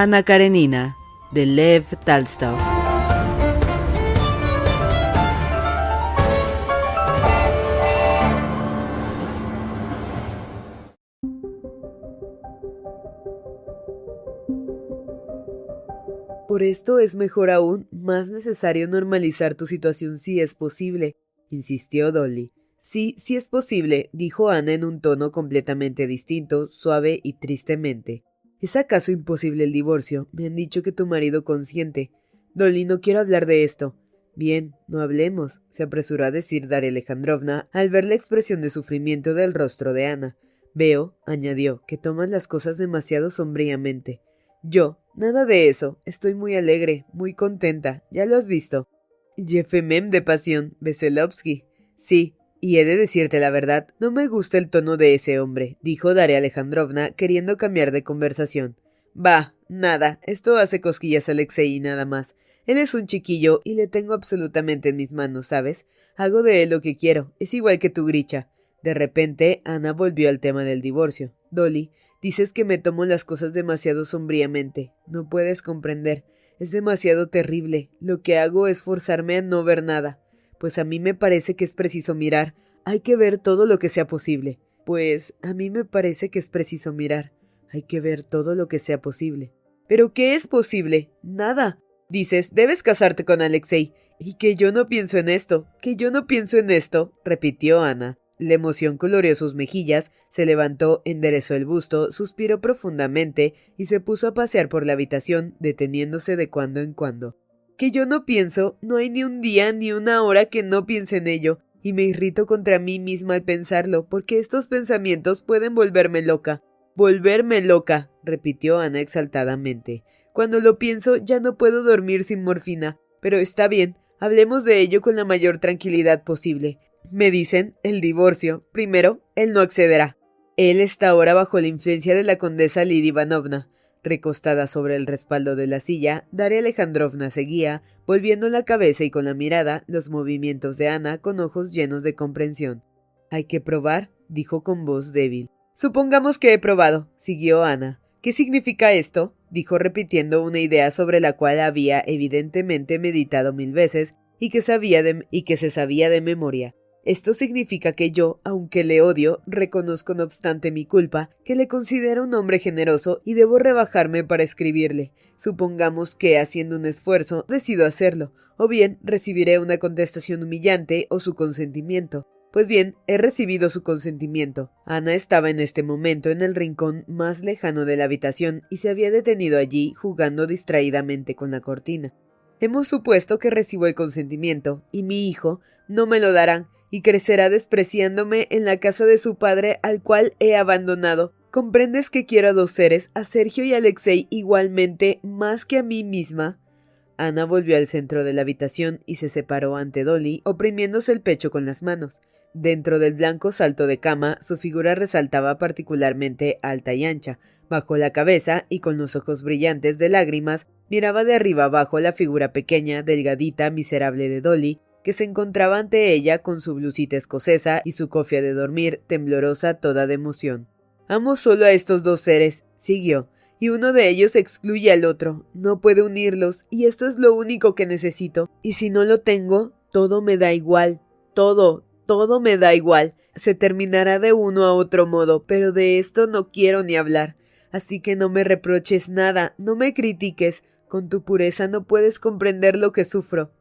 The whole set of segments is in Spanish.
Ana Karenina, de Lev Talstov. Por esto es mejor aún, más necesario normalizar tu situación si es posible, insistió Dolly. Sí, sí es posible, dijo Ana en un tono completamente distinto, suave y tristemente. ¿Es acaso imposible el divorcio? Me han dicho que tu marido consiente. Dolly, no quiero hablar de esto. Bien, no hablemos, se apresuró a decir Daria Alejandrovna al ver la expresión de sufrimiento del rostro de Ana. Veo, añadió, que tomas las cosas demasiado sombríamente. Yo, nada de eso. Estoy muy alegre, muy contenta. Ya lo has visto. Jefemem de pasión, Veselovsky. Sí, y he de decirte la verdad, no me gusta el tono de ese hombre, dijo Daria Alejandrovna, queriendo cambiar de conversación. Bah, nada, esto hace cosquillas a Alexei y nada más. Él es un chiquillo y le tengo absolutamente en mis manos, ¿sabes? Hago de él lo que quiero, es igual que tu gricha. De repente, Ana volvió al tema del divorcio. Dolly, dices que me tomo las cosas demasiado sombríamente. No puedes comprender. Es demasiado terrible. Lo que hago es forzarme a no ver nada. Pues a mí me parece que es preciso mirar. Hay que ver todo lo que sea posible. Pues a mí me parece que es preciso mirar. Hay que ver todo lo que sea posible. ¿Pero qué es posible? Nada. Dices, debes casarte con Alexei. Y que yo no pienso en esto, que yo no pienso en esto, repitió Ana. La emoción coloreó sus mejillas, se levantó, enderezó el busto, suspiró profundamente y se puso a pasear por la habitación, deteniéndose de cuando en cuando que yo no pienso, no hay ni un día ni una hora que no piense en ello, y me irrito contra mí misma al pensarlo, porque estos pensamientos pueden volverme loca. Volverme loca, repitió Ana exaltadamente. Cuando lo pienso ya no puedo dormir sin morfina. Pero está bien, hablemos de ello con la mayor tranquilidad posible. Me dicen el divorcio. Primero, él no accederá. Él está ahora bajo la influencia de la condesa Lidia Ivanovna. Recostada sobre el respaldo de la silla, Daria Alejandrovna seguía, volviendo la cabeza y con la mirada, los movimientos de Ana con ojos llenos de comprensión. Hay que probar, dijo con voz débil. Supongamos que he probado, siguió Ana. ¿Qué significa esto? dijo repitiendo una idea sobre la cual había evidentemente meditado mil veces y que sabía de y que se sabía de memoria. Esto significa que yo, aunque le odio, reconozco no obstante mi culpa, que le considero un hombre generoso y debo rebajarme para escribirle. Supongamos que, haciendo un esfuerzo, decido hacerlo, o bien recibiré una contestación humillante o su consentimiento. Pues bien, he recibido su consentimiento. Ana estaba en este momento en el rincón más lejano de la habitación y se había detenido allí jugando distraídamente con la cortina. Hemos supuesto que recibo el consentimiento, y mi hijo no me lo darán, y crecerá despreciándome en la casa de su padre al cual he abandonado. ¿Comprendes que quiero a dos seres, a Sergio y Alexei igualmente, más que a mí misma? Ana volvió al centro de la habitación y se separó ante Dolly, oprimiéndose el pecho con las manos. Dentro del blanco salto de cama, su figura resaltaba particularmente alta y ancha. Bajó la cabeza y con los ojos brillantes de lágrimas miraba de arriba abajo la figura pequeña, delgadita, miserable de Dolly, que se encontraba ante ella con su blusita escocesa y su cofia de dormir, temblorosa toda de emoción. Amo solo a estos dos seres, siguió, y uno de ellos excluye al otro. No puede unirlos, y esto es lo único que necesito. Y si no lo tengo, todo me da igual. Todo, todo me da igual. Se terminará de uno a otro modo, pero de esto no quiero ni hablar. Así que no me reproches nada, no me critiques. Con tu pureza no puedes comprender lo que sufro.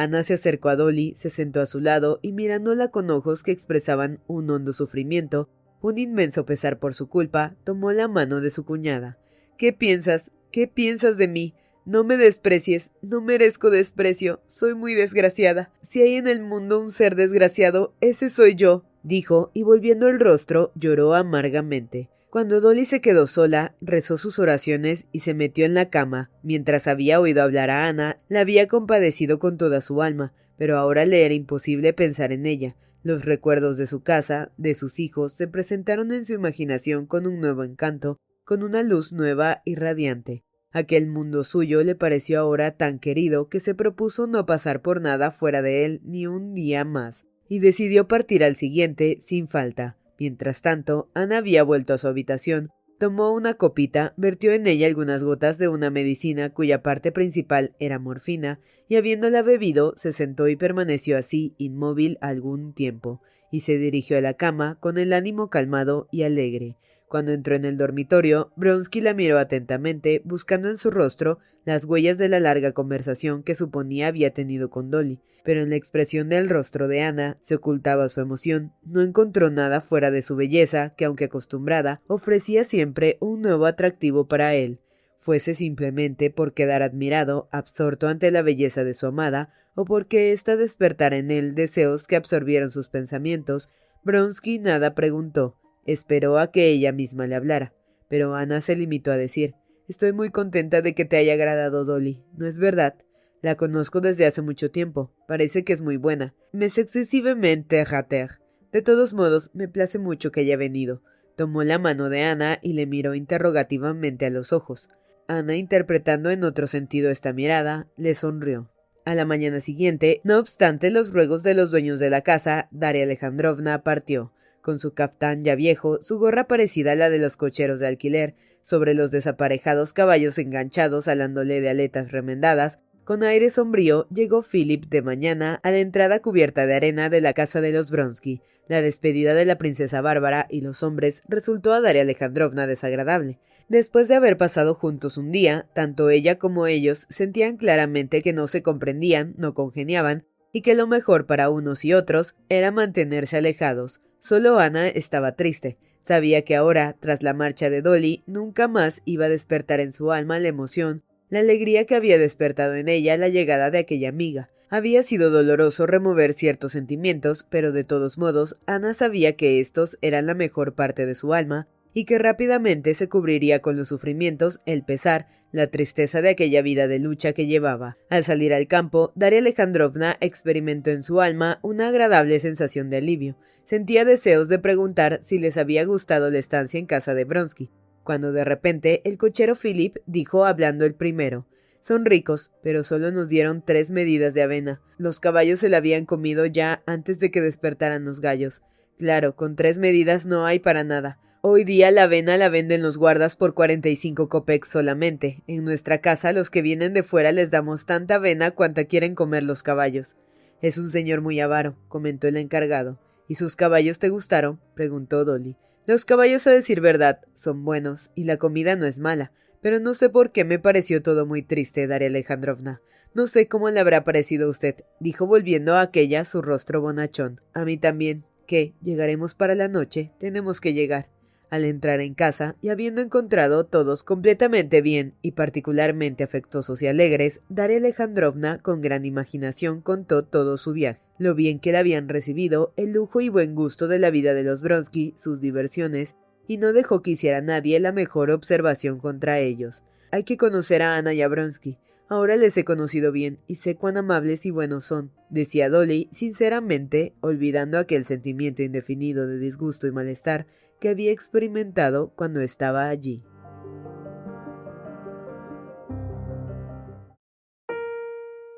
Ana se acercó a Dolly, se sentó a su lado y mirándola con ojos que expresaban un hondo sufrimiento, un inmenso pesar por su culpa, tomó la mano de su cuñada. ¿Qué piensas? ¿Qué piensas de mí? No me desprecies, no merezco desprecio, soy muy desgraciada. Si hay en el mundo un ser desgraciado, ese soy yo, dijo, y volviendo el rostro, lloró amargamente. Cuando Dolly se quedó sola, rezó sus oraciones y se metió en la cama. Mientras había oído hablar a Ana, la había compadecido con toda su alma, pero ahora le era imposible pensar en ella. Los recuerdos de su casa, de sus hijos, se presentaron en su imaginación con un nuevo encanto, con una luz nueva y radiante. Aquel mundo suyo le pareció ahora tan querido que se propuso no pasar por nada fuera de él ni un día más, y decidió partir al siguiente sin falta. Mientras tanto, Ana había vuelto a su habitación, tomó una copita, vertió en ella algunas gotas de una medicina cuya parte principal era morfina, y habiéndola bebido, se sentó y permaneció así, inmóvil, algún tiempo, y se dirigió a la cama con el ánimo calmado y alegre. Cuando entró en el dormitorio, Bronsky la miró atentamente, buscando en su rostro las huellas de la larga conversación que suponía había tenido con Dolly, pero en la expresión del rostro de Ana se ocultaba su emoción. No encontró nada fuera de su belleza, que aunque acostumbrada, ofrecía siempre un nuevo atractivo para él, fuese simplemente por quedar admirado, absorto ante la belleza de su amada, o porque ésta despertara en él deseos que absorbieron sus pensamientos, Bronsky nada preguntó, Esperó a que ella misma le hablara, pero Ana se limitó a decir Estoy muy contenta de que te haya agradado Dolly. ¿No es verdad? La conozco desde hace mucho tiempo. Parece que es muy buena. Me es excesivamente rater. De todos modos, me place mucho que haya venido. Tomó la mano de Ana y le miró interrogativamente a los ojos. Ana, interpretando en otro sentido esta mirada, le sonrió. A la mañana siguiente, no obstante los ruegos de los dueños de la casa, Daria Alejandrovna partió con su caftán ya viejo, su gorra parecida a la de los cocheros de alquiler, sobre los desaparejados caballos enganchados alándole de aletas remendadas, con aire sombrío llegó Philip de mañana a la entrada cubierta de arena de la casa de los Bronsky. La despedida de la princesa Bárbara y los hombres resultó a Daria Alejandrovna desagradable. Después de haber pasado juntos un día, tanto ella como ellos sentían claramente que no se comprendían, no congeniaban, y que lo mejor para unos y otros era mantenerse alejados. Solo Ana estaba triste. Sabía que ahora, tras la marcha de Dolly, nunca más iba a despertar en su alma la emoción, la alegría que había despertado en ella la llegada de aquella amiga. Había sido doloroso remover ciertos sentimientos, pero de todos modos Ana sabía que estos eran la mejor parte de su alma, y que rápidamente se cubriría con los sufrimientos, el pesar, la tristeza de aquella vida de lucha que llevaba. Al salir al campo, Daria Alejandrovna experimentó en su alma una agradable sensación de alivio. Sentía deseos de preguntar si les había gustado la estancia en casa de Bronsky, cuando de repente el cochero Philip dijo hablando el primero son ricos, pero solo nos dieron tres medidas de avena. Los caballos se la habían comido ya antes de que despertaran los gallos. Claro, con tres medidas no hay para nada. Hoy día la avena la venden los guardas por cuarenta y cinco copex solamente. En nuestra casa los que vienen de fuera les damos tanta avena cuanta quieren comer los caballos. Es un señor muy avaro, comentó el encargado. ¿Y sus caballos te gustaron? preguntó Dolly. Los caballos, a decir verdad, son buenos, y la comida no es mala, pero no sé por qué me pareció todo muy triste, Daria Alejandrovna. No sé cómo le habrá parecido a usted, dijo volviendo a aquella su rostro bonachón. A mí también. ¿Qué? ¿Llegaremos para la noche? Tenemos que llegar. Al entrar en casa y habiendo encontrado todos completamente bien y particularmente afectuosos y alegres, Daria Alejandrovna con gran imaginación contó todo su viaje, lo bien que la habían recibido, el lujo y buen gusto de la vida de los Bronsky, sus diversiones, y no dejó que hiciera nadie la mejor observación contra ellos. Hay que conocer a Ana y a Bronsky. Ahora les he conocido bien y sé cuán amables y buenos son, decía Dolly sinceramente, olvidando aquel sentimiento indefinido de disgusto y malestar que había experimentado cuando estaba allí.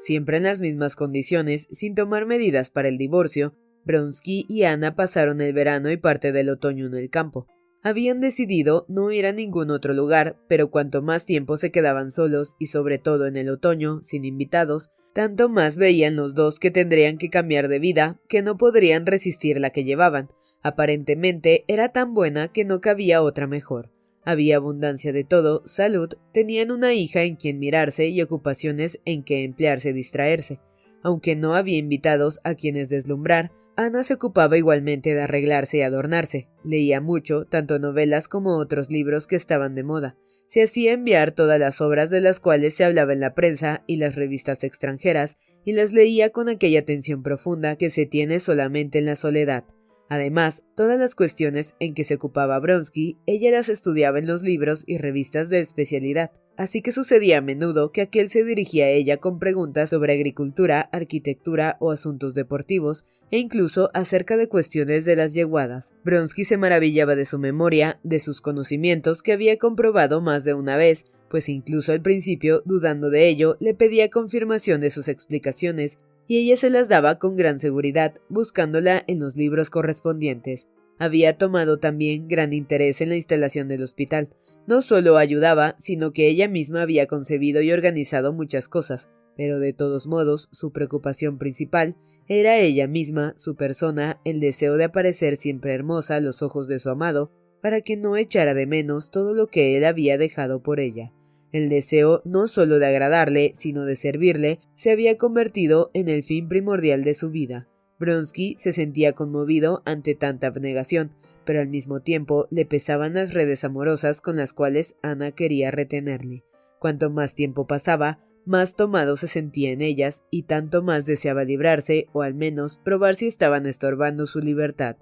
Siempre en las mismas condiciones, sin tomar medidas para el divorcio, Bronsky y Ana pasaron el verano y parte del otoño en el campo. Habían decidido no ir a ningún otro lugar, pero cuanto más tiempo se quedaban solos, y sobre todo en el otoño, sin invitados, tanto más veían los dos que tendrían que cambiar de vida, que no podrían resistir la que llevaban. Aparentemente era tan buena que no cabía otra mejor. Había abundancia de todo, salud, tenían una hija en quien mirarse y ocupaciones en que emplearse distraerse. Aunque no había invitados a quienes deslumbrar, Ana se ocupaba igualmente de arreglarse y adornarse. Leía mucho, tanto novelas como otros libros que estaban de moda. Se hacía enviar todas las obras de las cuales se hablaba en la prensa y las revistas extranjeras, y las leía con aquella atención profunda que se tiene solamente en la soledad. Además, todas las cuestiones en que se ocupaba Bronsky, ella las estudiaba en los libros y revistas de especialidad, así que sucedía a menudo que aquel se dirigía a ella con preguntas sobre agricultura, arquitectura o asuntos deportivos, e incluso acerca de cuestiones de las yeguadas. Bronsky se maravillaba de su memoria, de sus conocimientos que había comprobado más de una vez, pues incluso al principio, dudando de ello, le pedía confirmación de sus explicaciones y ella se las daba con gran seguridad, buscándola en los libros correspondientes. Había tomado también gran interés en la instalación del hospital. No solo ayudaba, sino que ella misma había concebido y organizado muchas cosas, pero de todos modos su preocupación principal era ella misma, su persona, el deseo de aparecer siempre hermosa a los ojos de su amado, para que no echara de menos todo lo que él había dejado por ella. El deseo no solo de agradarle, sino de servirle, se había convertido en el fin primordial de su vida. Bronsky se sentía conmovido ante tanta abnegación, pero al mismo tiempo le pesaban las redes amorosas con las cuales Ana quería retenerle. Cuanto más tiempo pasaba, más tomado se sentía en ellas y tanto más deseaba librarse o al menos probar si estaban estorbando su libertad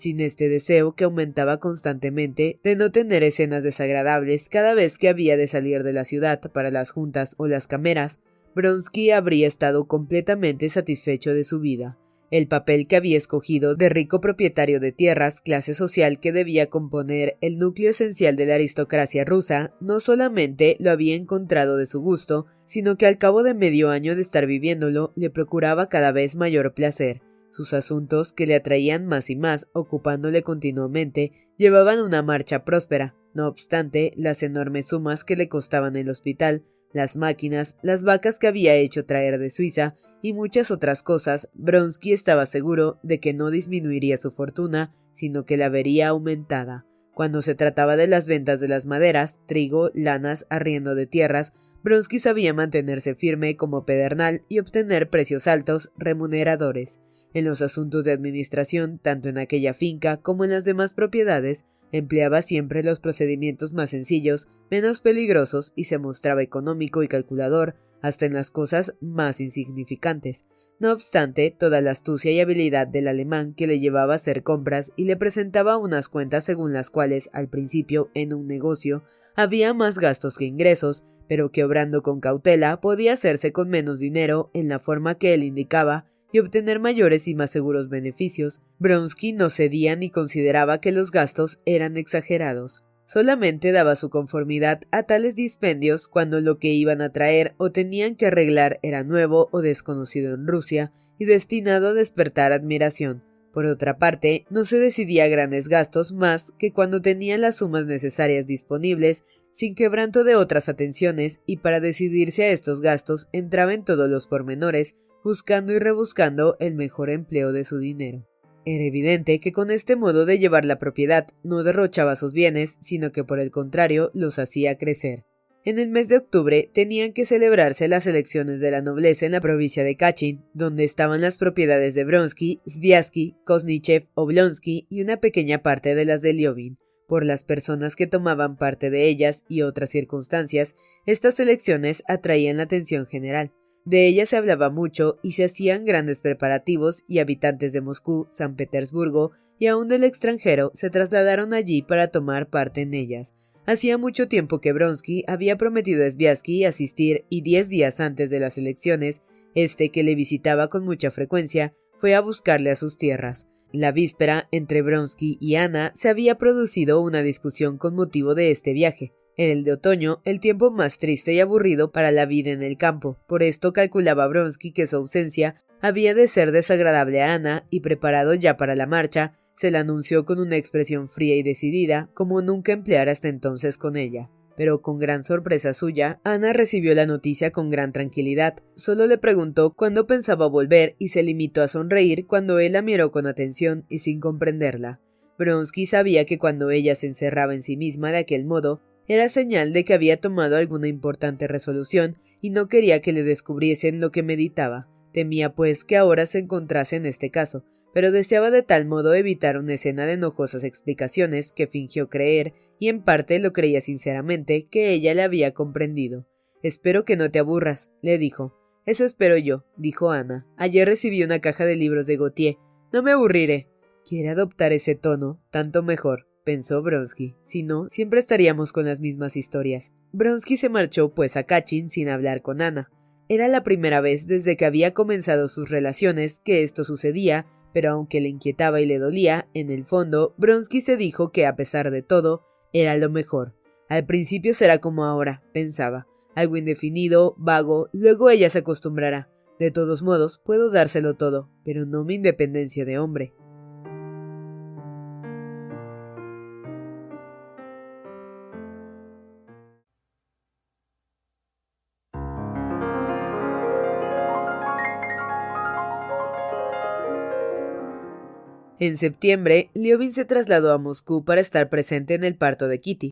sin este deseo que aumentaba constantemente de no tener escenas desagradables cada vez que había de salir de la ciudad para las juntas o las cameras, Bronsky habría estado completamente satisfecho de su vida. El papel que había escogido de rico propietario de tierras, clase social que debía componer el núcleo esencial de la aristocracia rusa, no solamente lo había encontrado de su gusto, sino que al cabo de medio año de estar viviéndolo le procuraba cada vez mayor placer. Sus asuntos, que le atraían más y más, ocupándole continuamente, llevaban una marcha próspera. No obstante, las enormes sumas que le costaban el hospital, las máquinas, las vacas que había hecho traer de Suiza y muchas otras cosas, Bronsky estaba seguro de que no disminuiría su fortuna, sino que la vería aumentada. Cuando se trataba de las ventas de las maderas, trigo, lanas, arriendo de tierras, Bronsky sabía mantenerse firme como pedernal y obtener precios altos, remuneradores. En los asuntos de administración, tanto en aquella finca como en las demás propiedades, empleaba siempre los procedimientos más sencillos, menos peligrosos y se mostraba económico y calculador hasta en las cosas más insignificantes. No obstante, toda la astucia y habilidad del alemán que le llevaba a hacer compras y le presentaba unas cuentas según las cuales al principio en un negocio había más gastos que ingresos, pero que obrando con cautela podía hacerse con menos dinero en la forma que él indicaba y obtener mayores y más seguros beneficios, Bronsky no cedía ni consideraba que los gastos eran exagerados. Solamente daba su conformidad a tales dispendios cuando lo que iban a traer o tenían que arreglar era nuevo o desconocido en Rusia y destinado a despertar admiración. Por otra parte, no se decidía grandes gastos más que cuando tenía las sumas necesarias disponibles sin quebranto de otras atenciones, y para decidirse a estos gastos entraba en todos los pormenores, buscando y rebuscando el mejor empleo de su dinero. Era evidente que con este modo de llevar la propiedad no derrochaba sus bienes, sino que por el contrario los hacía crecer. En el mes de octubre tenían que celebrarse las elecciones de la nobleza en la provincia de Kachin, donde estaban las propiedades de Bronsky, Sviatsky, Kosnichev, Oblonsky y una pequeña parte de las de Liovin. Por las personas que tomaban parte de ellas y otras circunstancias, estas elecciones atraían la atención general. De ellas se hablaba mucho y se hacían grandes preparativos y habitantes de Moscú, San Petersburgo y aun del extranjero se trasladaron allí para tomar parte en ellas. Hacía mucho tiempo que Bronsky había prometido a Sviasky asistir y diez días antes de las elecciones, este que le visitaba con mucha frecuencia, fue a buscarle a sus tierras. La víspera, entre Bronsky y Ana, se había producido una discusión con motivo de este viaje. En el de otoño, el tiempo más triste y aburrido para la vida en el campo. Por esto calculaba Bronsky que su ausencia había de ser desagradable a Ana, y preparado ya para la marcha, se la anunció con una expresión fría y decidida, como nunca empleara hasta entonces con ella pero con gran sorpresa suya, Ana recibió la noticia con gran tranquilidad. Solo le preguntó cuándo pensaba volver y se limitó a sonreír cuando él la miró con atención y sin comprenderla. Bronsky sabía que cuando ella se encerraba en sí misma de aquel modo, era señal de que había tomado alguna importante resolución y no quería que le descubriesen lo que meditaba. Temía, pues, que ahora se encontrase en este caso, pero deseaba de tal modo evitar una escena de enojosas explicaciones que fingió creer y en parte lo creía sinceramente que ella le había comprendido. Espero que no te aburras, le dijo. Eso espero yo, dijo Ana. Ayer recibí una caja de libros de Gautier. No me aburriré. Quiere adoptar ese tono, tanto mejor, pensó Bronsky. Si no, siempre estaríamos con las mismas historias. Bronsky se marchó pues a Kachin sin hablar con Ana. Era la primera vez desde que había comenzado sus relaciones que esto sucedía, pero aunque le inquietaba y le dolía, en el fondo, Bronsky se dijo que, a pesar de todo, era lo mejor. Al principio será como ahora, pensaba, algo indefinido, vago, luego ella se acostumbrará. De todos modos, puedo dárselo todo, pero no mi independencia de hombre. En septiembre, Liobin se trasladó a Moscú para estar presente en el parto de Kitty.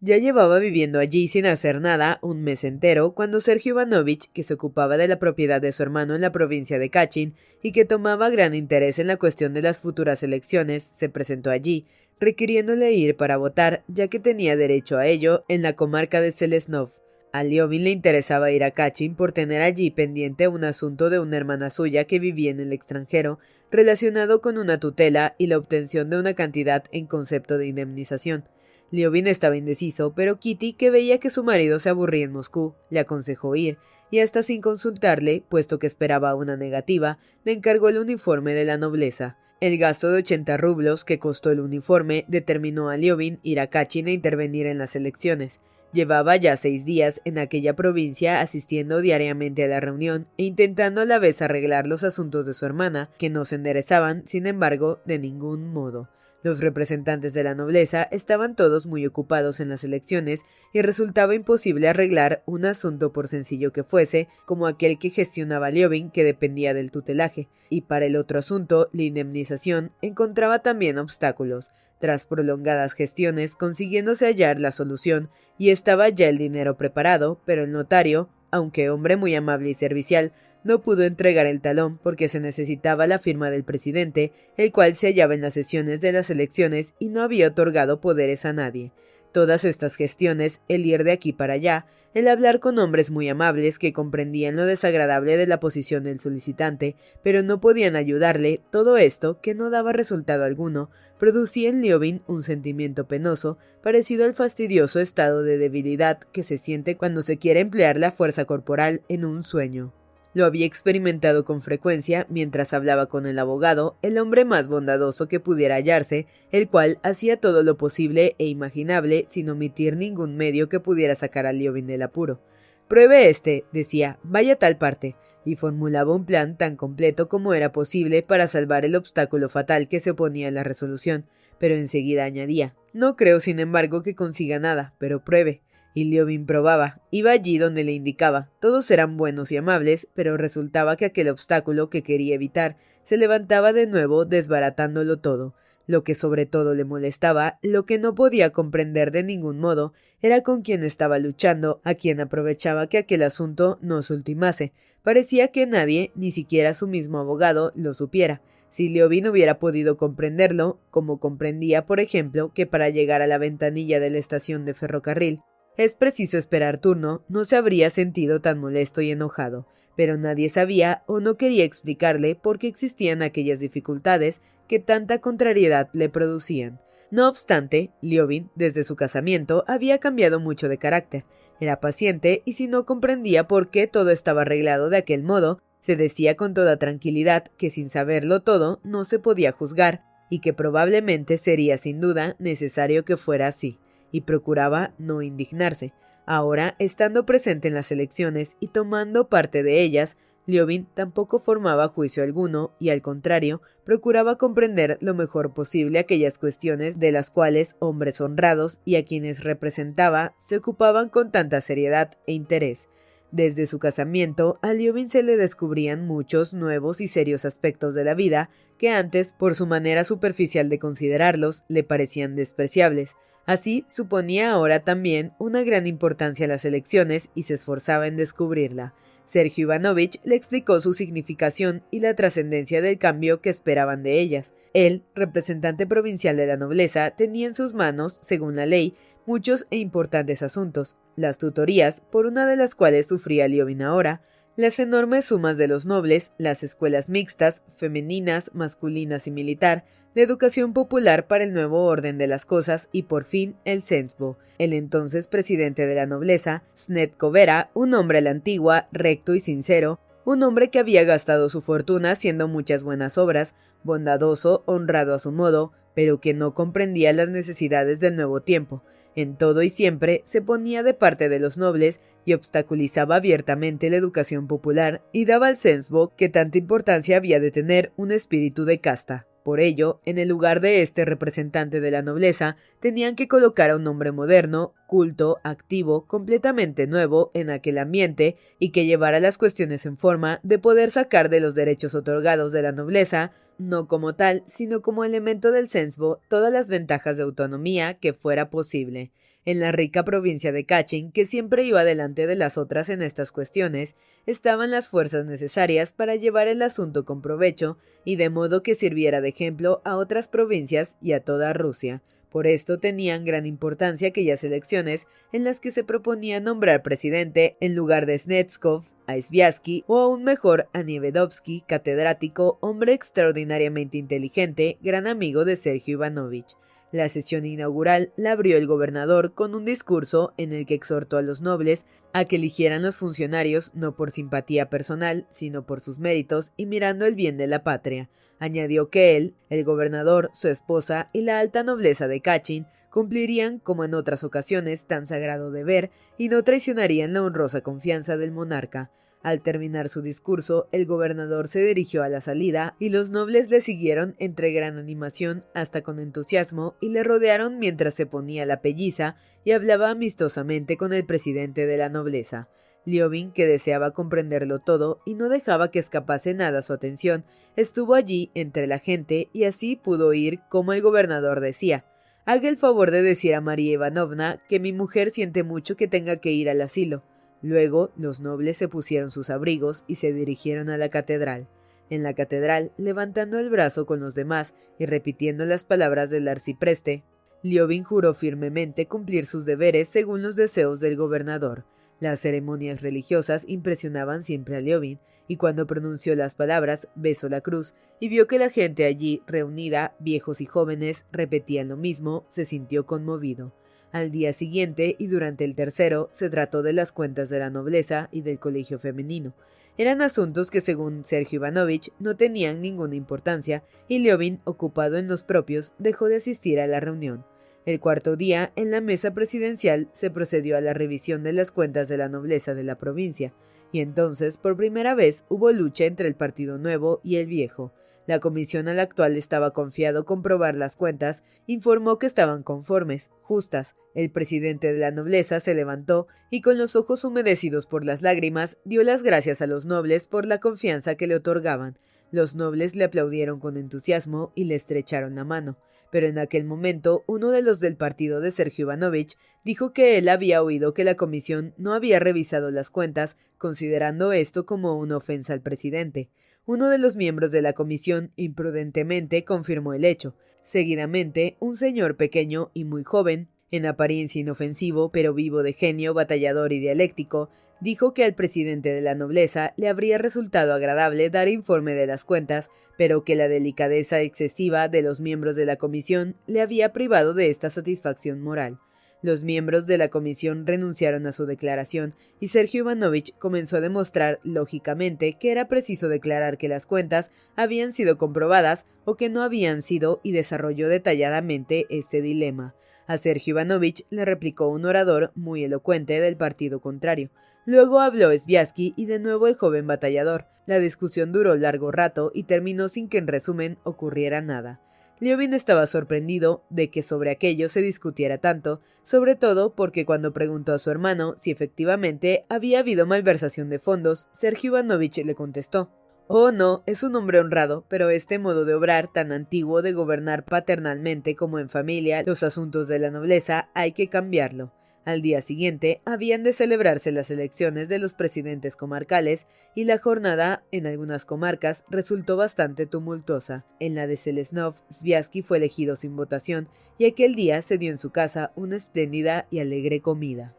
Ya llevaba viviendo allí sin hacer nada un mes entero cuando Sergio Ivanovich, que se ocupaba de la propiedad de su hermano en la provincia de Kachin y que tomaba gran interés en la cuestión de las futuras elecciones, se presentó allí, requiriéndole ir para votar, ya que tenía derecho a ello en la comarca de Selesnov. A Liobin le interesaba ir a Kachin por tener allí pendiente un asunto de una hermana suya que vivía en el extranjero, relacionado con una tutela y la obtención de una cantidad en concepto de indemnización. Liobin estaba indeciso, pero Kitty, que veía que su marido se aburría en Moscú, le aconsejó ir, y hasta sin consultarle, puesto que esperaba una negativa, le encargó el uniforme de la nobleza. El gasto de ochenta rublos que costó el uniforme determinó a Liobin ir a Kachin a intervenir en las elecciones. Llevaba ya seis días en aquella provincia asistiendo diariamente a la reunión e intentando a la vez arreglar los asuntos de su hermana, que no se enderezaban, sin embargo, de ningún modo. Los representantes de la nobleza estaban todos muy ocupados en las elecciones y resultaba imposible arreglar un asunto por sencillo que fuese, como aquel que gestionaba Liobin, que dependía del tutelaje, y para el otro asunto, la indemnización, encontraba también obstáculos. Tras prolongadas gestiones, consiguiéndose hallar la solución, y estaba ya el dinero preparado, pero el notario, aunque hombre muy amable y servicial, no pudo entregar el talón porque se necesitaba la firma del presidente, el cual se hallaba en las sesiones de las elecciones y no había otorgado poderes a nadie. Todas estas gestiones, el ir de aquí para allá, el hablar con hombres muy amables que comprendían lo desagradable de la posición del solicitante, pero no podían ayudarle, todo esto, que no daba resultado alguno, producía en Liobin un sentimiento penoso, parecido al fastidioso estado de debilidad que se siente cuando se quiere emplear la fuerza corporal en un sueño. Lo había experimentado con frecuencia mientras hablaba con el abogado, el hombre más bondadoso que pudiera hallarse, el cual hacía todo lo posible e imaginable sin omitir ningún medio que pudiera sacar a Liobin del apuro. Pruebe este, decía, vaya a tal parte, y formulaba un plan tan completo como era posible para salvar el obstáculo fatal que se oponía a la resolución, pero enseguida añadía No creo, sin embargo, que consiga nada, pero pruebe. Y Liobin probaba, iba allí donde le indicaba. Todos eran buenos y amables, pero resultaba que aquel obstáculo que quería evitar se levantaba de nuevo desbaratándolo todo. Lo que sobre todo le molestaba, lo que no podía comprender de ningún modo, era con quien estaba luchando, a quien aprovechaba que aquel asunto no se ultimase. Parecía que nadie, ni siquiera su mismo abogado, lo supiera. Si Liobin hubiera podido comprenderlo, como comprendía, por ejemplo, que para llegar a la ventanilla de la estación de ferrocarril es preciso esperar turno, no se habría sentido tan molesto y enojado, pero nadie sabía o no quería explicarle por qué existían aquellas dificultades que tanta contrariedad le producían. No obstante, Liobin, desde su casamiento, había cambiado mucho de carácter. Era paciente y si no comprendía por qué todo estaba arreglado de aquel modo, se decía con toda tranquilidad que sin saberlo todo no se podía juzgar y que probablemente sería sin duda necesario que fuera así, y procuraba no indignarse. Ahora, estando presente en las elecciones y tomando parte de ellas, Liobin tampoco formaba juicio alguno y, al contrario, procuraba comprender lo mejor posible aquellas cuestiones de las cuales hombres honrados y a quienes representaba se ocupaban con tanta seriedad e interés. Desde su casamiento, a Liobin se le descubrían muchos nuevos y serios aspectos de la vida que antes, por su manera superficial de considerarlos, le parecían despreciables. Así suponía ahora también una gran importancia las elecciones y se esforzaba en descubrirla. Sergio Ivanovich le explicó su significación y la trascendencia del cambio que esperaban de ellas. Él, representante provincial de la nobleza, tenía en sus manos, según la ley, muchos e importantes asuntos, las tutorías, por una de las cuales sufría Liobin ahora, las enormes sumas de los nobles, las escuelas mixtas, femeninas, masculinas y militar, la educación popular para el nuevo orden de las cosas y por fin el Sensbo, el entonces presidente de la nobleza, Snetkovera, un hombre a la antigua, recto y sincero, un hombre que había gastado su fortuna haciendo muchas buenas obras, bondadoso, honrado a su modo, pero que no comprendía las necesidades del nuevo tiempo, en todo y siempre se ponía de parte de los nobles y obstaculizaba abiertamente la educación popular y daba al Sensbo que tanta importancia había de tener un espíritu de casta. Por ello, en el lugar de este representante de la nobleza, tenían que colocar a un hombre moderno, culto, activo, completamente nuevo en aquel ambiente, y que llevara las cuestiones en forma de poder sacar de los derechos otorgados de la nobleza, no como tal, sino como elemento del Sensbo, todas las ventajas de autonomía que fuera posible en la rica provincia de Kachin, que siempre iba delante de las otras en estas cuestiones, estaban las fuerzas necesarias para llevar el asunto con provecho y de modo que sirviera de ejemplo a otras provincias y a toda Rusia. Por esto tenían gran importancia aquellas elecciones en las que se proponía nombrar presidente en lugar de Snetskov a Sviasky o aún mejor a Nievedovsky, catedrático, hombre extraordinariamente inteligente, gran amigo de Sergio Ivanovich. La sesión inaugural la abrió el gobernador con un discurso en el que exhortó a los nobles a que eligieran los funcionarios no por simpatía personal, sino por sus méritos y mirando el bien de la patria. Añadió que él, el gobernador, su esposa y la alta nobleza de Kachin cumplirían, como en otras ocasiones, tan sagrado deber y no traicionarían la honrosa confianza del monarca. Al terminar su discurso, el gobernador se dirigió a la salida y los nobles le siguieron entre gran animación hasta con entusiasmo y le rodearon mientras se ponía la pelliza y hablaba amistosamente con el presidente de la nobleza. Liobin, que deseaba comprenderlo todo y no dejaba que escapase nada su atención, estuvo allí entre la gente y así pudo oír como el gobernador decía Haga el favor de decir a María Ivanovna que mi mujer siente mucho que tenga que ir al asilo. Luego los nobles se pusieron sus abrigos y se dirigieron a la catedral. En la catedral, levantando el brazo con los demás y repitiendo las palabras del arcipreste, Liobin juró firmemente cumplir sus deberes según los deseos del gobernador. Las ceremonias religiosas impresionaban siempre a Liobin, y cuando pronunció las palabras besó la cruz y vio que la gente allí reunida, viejos y jóvenes, repetían lo mismo, se sintió conmovido. Al día siguiente y durante el tercero se trató de las cuentas de la nobleza y del colegio femenino. Eran asuntos que, según Sergio Ivanovich, no tenían ninguna importancia, y Leovin, ocupado en los propios, dejó de asistir a la reunión. El cuarto día, en la mesa presidencial, se procedió a la revisión de las cuentas de la nobleza de la provincia, y entonces, por primera vez, hubo lucha entre el Partido Nuevo y el Viejo. La comisión a la actual estaba confiado comprobar las cuentas, informó que estaban conformes, justas. El presidente de la nobleza se levantó y con los ojos humedecidos por las lágrimas dio las gracias a los nobles por la confianza que le otorgaban. Los nobles le aplaudieron con entusiasmo y le estrecharon la mano. Pero en aquel momento uno de los del partido de Sergio Ivanovich dijo que él había oído que la comisión no había revisado las cuentas, considerando esto como una ofensa al presidente. Uno de los miembros de la comisión imprudentemente confirmó el hecho. Seguidamente, un señor pequeño y muy joven, en apariencia inofensivo, pero vivo de genio, batallador y dialéctico, dijo que al presidente de la nobleza le habría resultado agradable dar informe de las cuentas, pero que la delicadeza excesiva de los miembros de la comisión le había privado de esta satisfacción moral. Los miembros de la comisión renunciaron a su declaración y Sergio Ivanovich comenzó a demostrar lógicamente que era preciso declarar que las cuentas habían sido comprobadas o que no habían sido y desarrolló detalladamente este dilema. A Sergio Ivanovich le replicó un orador muy elocuente del partido contrario. Luego habló Sviasky y de nuevo el joven batallador. La discusión duró largo rato y terminó sin que en resumen ocurriera nada. Liobin estaba sorprendido de que sobre aquello se discutiera tanto, sobre todo porque cuando preguntó a su hermano si efectivamente había habido malversación de fondos, Sergio Ivanovich le contestó Oh, no, es un hombre honrado, pero este modo de obrar tan antiguo de gobernar paternalmente como en familia los asuntos de la nobleza hay que cambiarlo. Al día siguiente habían de celebrarse las elecciones de los presidentes comarcales y la jornada en algunas comarcas resultó bastante tumultuosa. En la de Selesnov, Sviasky fue elegido sin votación y aquel día se dio en su casa una espléndida y alegre comida.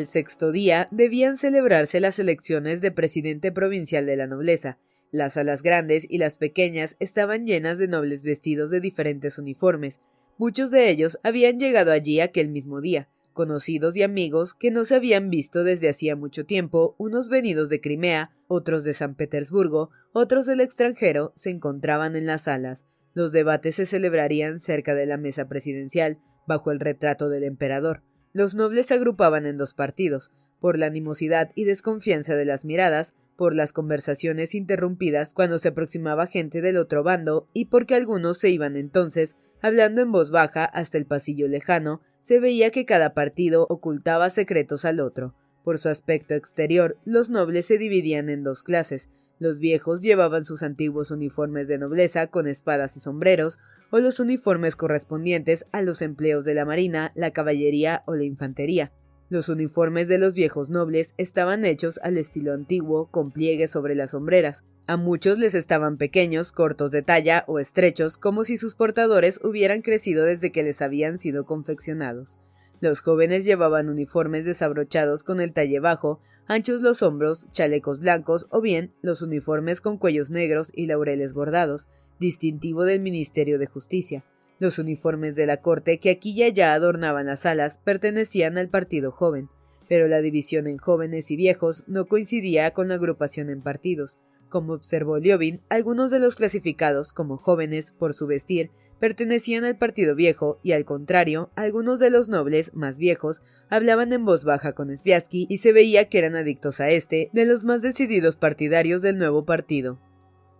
Al sexto día debían celebrarse las elecciones de presidente provincial de la nobleza. Las salas grandes y las pequeñas estaban llenas de nobles vestidos de diferentes uniformes. Muchos de ellos habían llegado allí aquel mismo día, conocidos y amigos que no se habían visto desde hacía mucho tiempo, unos venidos de Crimea, otros de San Petersburgo, otros del extranjero, se encontraban en las salas. Los debates se celebrarían cerca de la mesa presidencial, bajo el retrato del emperador. Los nobles se agrupaban en dos partidos, por la animosidad y desconfianza de las miradas, por las conversaciones interrumpidas cuando se aproximaba gente del otro bando y porque algunos se iban entonces, hablando en voz baja hasta el pasillo lejano, se veía que cada partido ocultaba secretos al otro. Por su aspecto exterior, los nobles se dividían en dos clases, los viejos llevaban sus antiguos uniformes de nobleza con espadas y sombreros, o los uniformes correspondientes a los empleos de la marina, la caballería o la infantería. Los uniformes de los viejos nobles estaban hechos al estilo antiguo, con pliegues sobre las sombreras. A muchos les estaban pequeños, cortos de talla o estrechos, como si sus portadores hubieran crecido desde que les habían sido confeccionados. Los jóvenes llevaban uniformes desabrochados con el talle bajo, anchos los hombros, chalecos blancos o bien los uniformes con cuellos negros y laureles bordados, distintivo del Ministerio de Justicia. Los uniformes de la corte que aquí y allá adornaban las salas pertenecían al partido joven, pero la división en jóvenes y viejos no coincidía con la agrupación en partidos. Como observó Liobin, algunos de los clasificados como jóvenes por su vestir pertenecían al partido viejo y al contrario, algunos de los nobles más viejos hablaban en voz baja con Sviasky y se veía que eran adictos a este, de los más decididos partidarios del nuevo partido.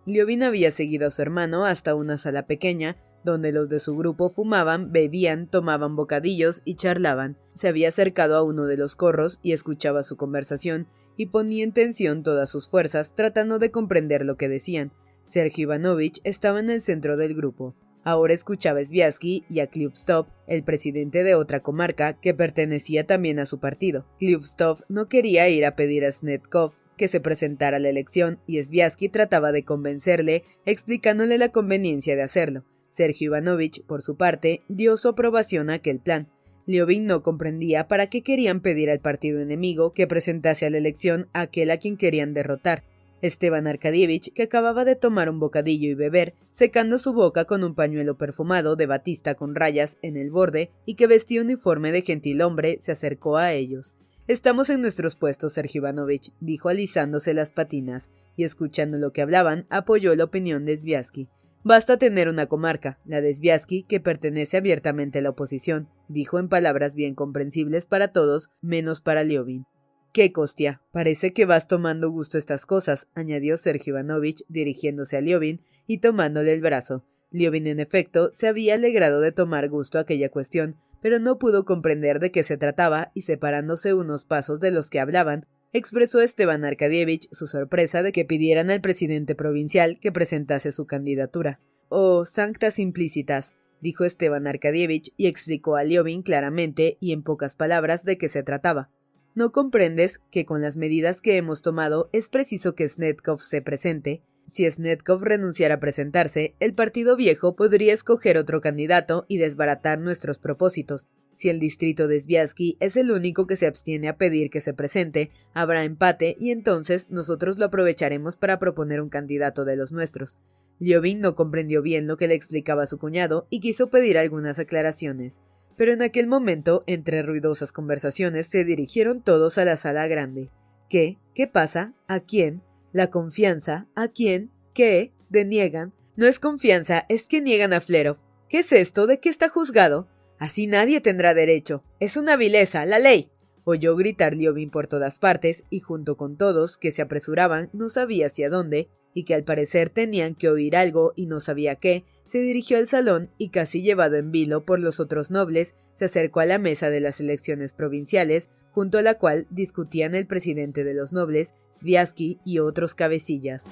Liobin había seguido a su hermano hasta una sala pequeña, donde los de su grupo fumaban, bebían, tomaban bocadillos y charlaban. Se había acercado a uno de los corros y escuchaba su conversación y ponía en tensión todas sus fuerzas tratando de comprender lo que decían. Sergio Ivanovich estaba en el centro del grupo. Ahora escuchaba a Sviasky y a Klyubstov, el presidente de otra comarca que pertenecía también a su partido. Klyubstov no quería ir a pedir a Snetkov que se presentara a la elección y Sviasky trataba de convencerle, explicándole la conveniencia de hacerlo. Sergio Ivanovich, por su parte, dio su aprobación a aquel plan. Liobin no comprendía para qué querían pedir al partido enemigo que presentase a la elección a aquel a quien querían derrotar. Esteban Arkadievich, que acababa de tomar un bocadillo y beber, secando su boca con un pañuelo perfumado de batista con rayas en el borde y que vestía uniforme de gentilhombre, se acercó a ellos. Estamos en nuestros puestos, Sergio Ivanovich, dijo alisándose las patinas, y escuchando lo que hablaban, apoyó la opinión de Sviasky. Basta tener una comarca, la de Sviasky, que pertenece abiertamente a la oposición, dijo en palabras bien comprensibles para todos, menos para Liobin. Qué costia. Parece que vas tomando gusto estas cosas, añadió Sergio Ivanovich, dirigiéndose a Liobin y tomándole el brazo. Liobin, en efecto, se había alegrado de tomar gusto aquella cuestión, pero no pudo comprender de qué se trataba y separándose unos pasos de los que hablaban, expresó Esteban Arkadievich su sorpresa de que pidieran al presidente provincial que presentase su candidatura. Oh, sanctas implícitas, dijo Esteban Arkadievich y explicó a Liobin claramente y en pocas palabras de qué se trataba. ¿No comprendes que con las medidas que hemos tomado es preciso que Snetkov se presente? Si Snetkov renunciara a presentarse, el partido viejo podría escoger otro candidato y desbaratar nuestros propósitos. Si el distrito de Sviasky es el único que se abstiene a pedir que se presente, habrá empate y entonces nosotros lo aprovecharemos para proponer un candidato de los nuestros. Liobin no comprendió bien lo que le explicaba su cuñado y quiso pedir algunas aclaraciones pero en aquel momento, entre ruidosas conversaciones, se dirigieron todos a la sala grande. ¿Qué? ¿Qué pasa? ¿A quién? ¿La confianza? ¿A quién? ¿Qué? ¿Deniegan? No es confianza, es que niegan a Flerov. ¿Qué es esto? ¿De qué está juzgado? Así nadie tendrá derecho. Es una vileza, la ley. Oyó gritar Liobin por todas partes, y junto con todos, que se apresuraban, no sabía hacia dónde, y que al parecer tenían que oír algo y no sabía qué, se dirigió al salón y casi llevado en vilo por los otros nobles, se acercó a la mesa de las elecciones provinciales, junto a la cual discutían el presidente de los nobles, Sviasky y otros cabecillas.